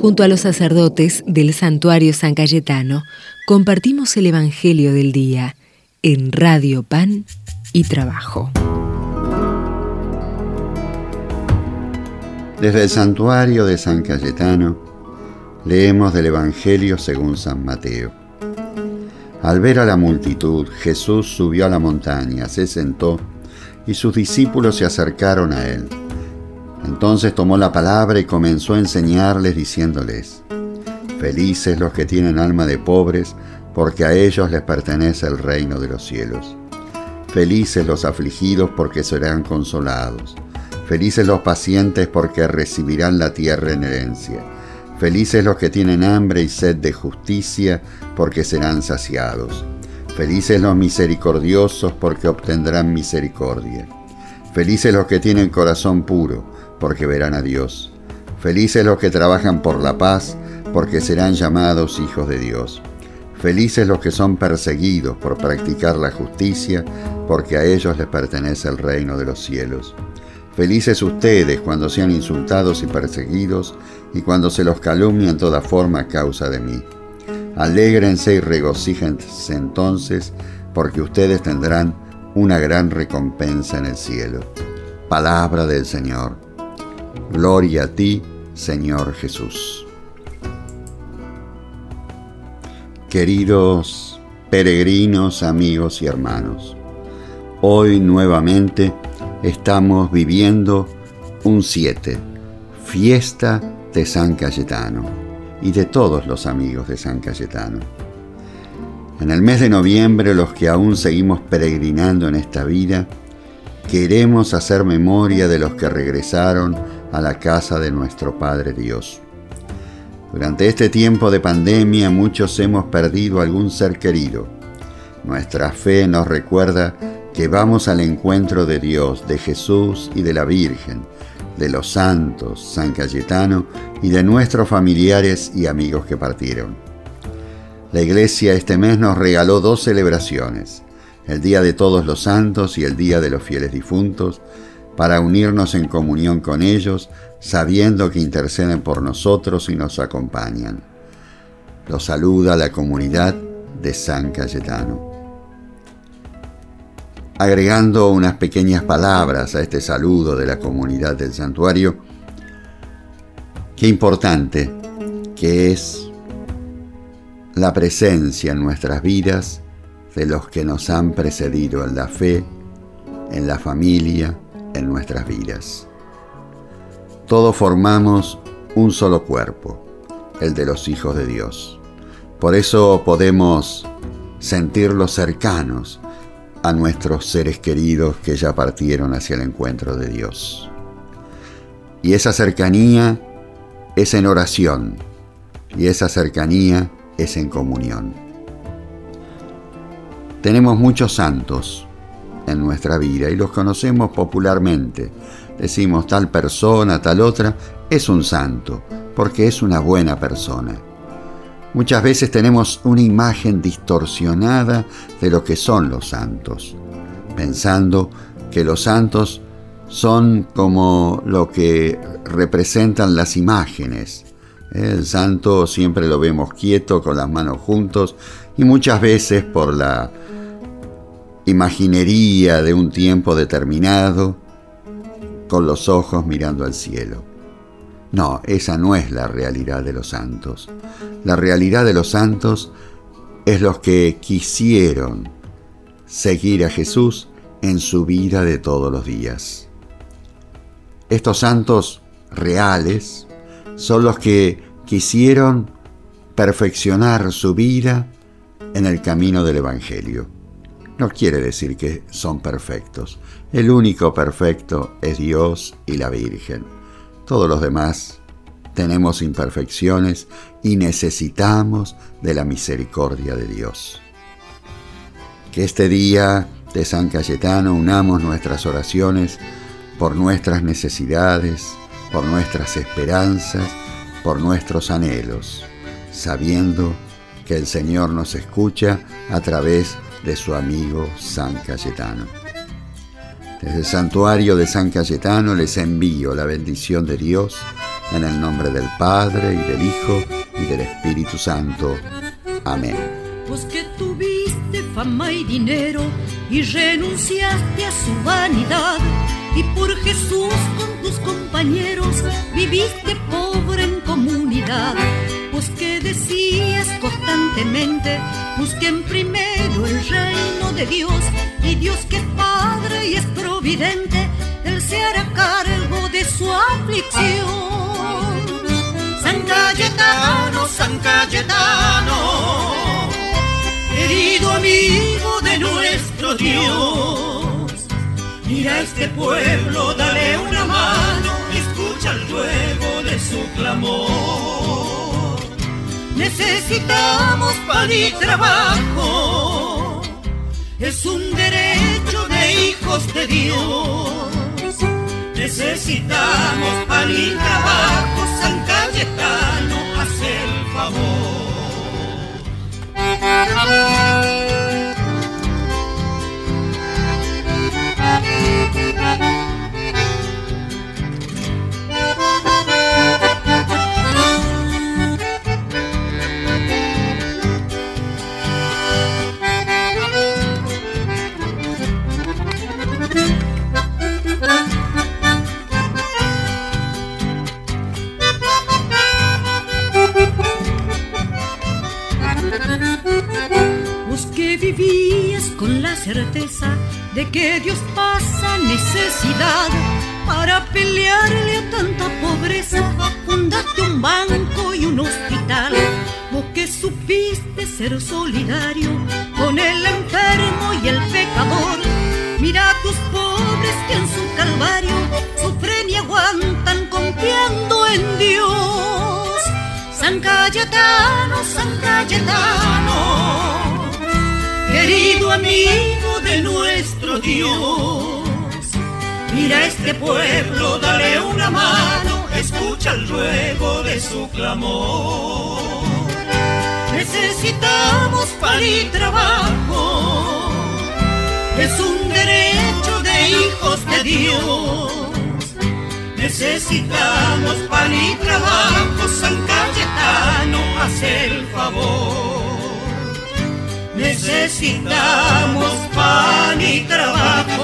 Junto a los sacerdotes del santuario San Cayetano, compartimos el Evangelio del Día en Radio Pan y Trabajo. Desde el santuario de San Cayetano, leemos del Evangelio según San Mateo. Al ver a la multitud, Jesús subió a la montaña, se sentó y sus discípulos se acercaron a él. Entonces tomó la palabra y comenzó a enseñarles diciéndoles, Felices los que tienen alma de pobres, porque a ellos les pertenece el reino de los cielos. Felices los afligidos, porque serán consolados. Felices los pacientes, porque recibirán la tierra en herencia. Felices los que tienen hambre y sed de justicia, porque serán saciados. Felices los misericordiosos, porque obtendrán misericordia. Felices los que tienen corazón puro, porque verán a Dios. Felices los que trabajan por la paz, porque serán llamados hijos de Dios. Felices los que son perseguidos por practicar la justicia, porque a ellos les pertenece el reino de los cielos. Felices ustedes cuando sean insultados y perseguidos, y cuando se los calumnia en toda forma a causa de mí. Alégrense y regocíjense entonces, porque ustedes tendrán una gran recompensa en el cielo. Palabra del Señor. Gloria a ti, Señor Jesús. Queridos peregrinos, amigos y hermanos, hoy nuevamente estamos viviendo un 7, fiesta de San Cayetano y de todos los amigos de San Cayetano. En el mes de noviembre, los que aún seguimos peregrinando en esta vida, queremos hacer memoria de los que regresaron a la casa de nuestro Padre Dios durante este tiempo de pandemia muchos hemos perdido algún ser querido. Nuestra fe nos recuerda que vamos al encuentro de Dios, de Jesús y de la Virgen, de los santos, San Cayetano y de nuestros familiares y amigos que partieron. La Iglesia este mes nos regaló dos celebraciones, el Día de Todos los Santos y el Día de los Fieles Difuntos, para unirnos en comunión con ellos, sabiendo que interceden por nosotros y nos acompañan. Los saluda la comunidad de San Cayetano. Agregando unas pequeñas palabras a este saludo de la comunidad del santuario, qué importante que es la presencia en nuestras vidas de los que nos han precedido en la fe, en la familia, en nuestras vidas. Todos formamos un solo cuerpo, el de los hijos de Dios. Por eso podemos sentirlos cercanos a nuestros seres queridos que ya partieron hacia el encuentro de Dios. Y esa cercanía es en oración y esa cercanía es en comunión. Tenemos muchos santos en nuestra vida y los conocemos popularmente. Decimos tal persona, tal otra, es un santo, porque es una buena persona. Muchas veces tenemos una imagen distorsionada de lo que son los santos, pensando que los santos son como lo que representan las imágenes. El santo siempre lo vemos quieto, con las manos juntos, y muchas veces por la imaginería de un tiempo determinado, con los ojos mirando al cielo. No, esa no es la realidad de los santos. La realidad de los santos es los que quisieron seguir a Jesús en su vida de todos los días. Estos santos reales son los que quisieron perfeccionar su vida en el camino del Evangelio no quiere decir que son perfectos. El único perfecto es Dios y la Virgen. Todos los demás tenemos imperfecciones y necesitamos de la misericordia de Dios. Que este día de San Cayetano unamos nuestras oraciones por nuestras necesidades, por nuestras esperanzas, por nuestros anhelos, sabiendo que el Señor nos escucha a través de de su amigo San Cayetano. Desde el santuario de San Cayetano les envío la bendición de Dios En el nombre del Padre y del Hijo y del Espíritu Santo. Amén. Decías constantemente, busquen primero el reino de Dios y Dios que es Padre y es providente, Él se hará cargo de su aflicción. San Cayetano, San Cayetano, querido amigo de nuestro Dios. Mira este pueblo, dale una mano, escucha el ruego de su clamor. Necesitamos pan y trabajo, es un derecho de hijos de Dios. Necesitamos pan y trabajo, San Cayetano, haz el favor. Certeza de que Dios pasa necesidad para pelearle a tanta pobreza. Fundaste un banco y un hospital, vos que supiste ser solidario con el enfermo y el pecador. Mira a tus pobres que en su calvario sufren y aguantan confiando en Dios. San Cayetano, San Cayetano querido amigo de nuestro Dios. Mira este pueblo, dale una mano, escucha el ruego de su clamor. Necesitamos pan y trabajo, es un derecho de hijos de Dios. Necesitamos pan y trabajo, San Cayetano, haz el favor. Necesitamos pan y trabajo.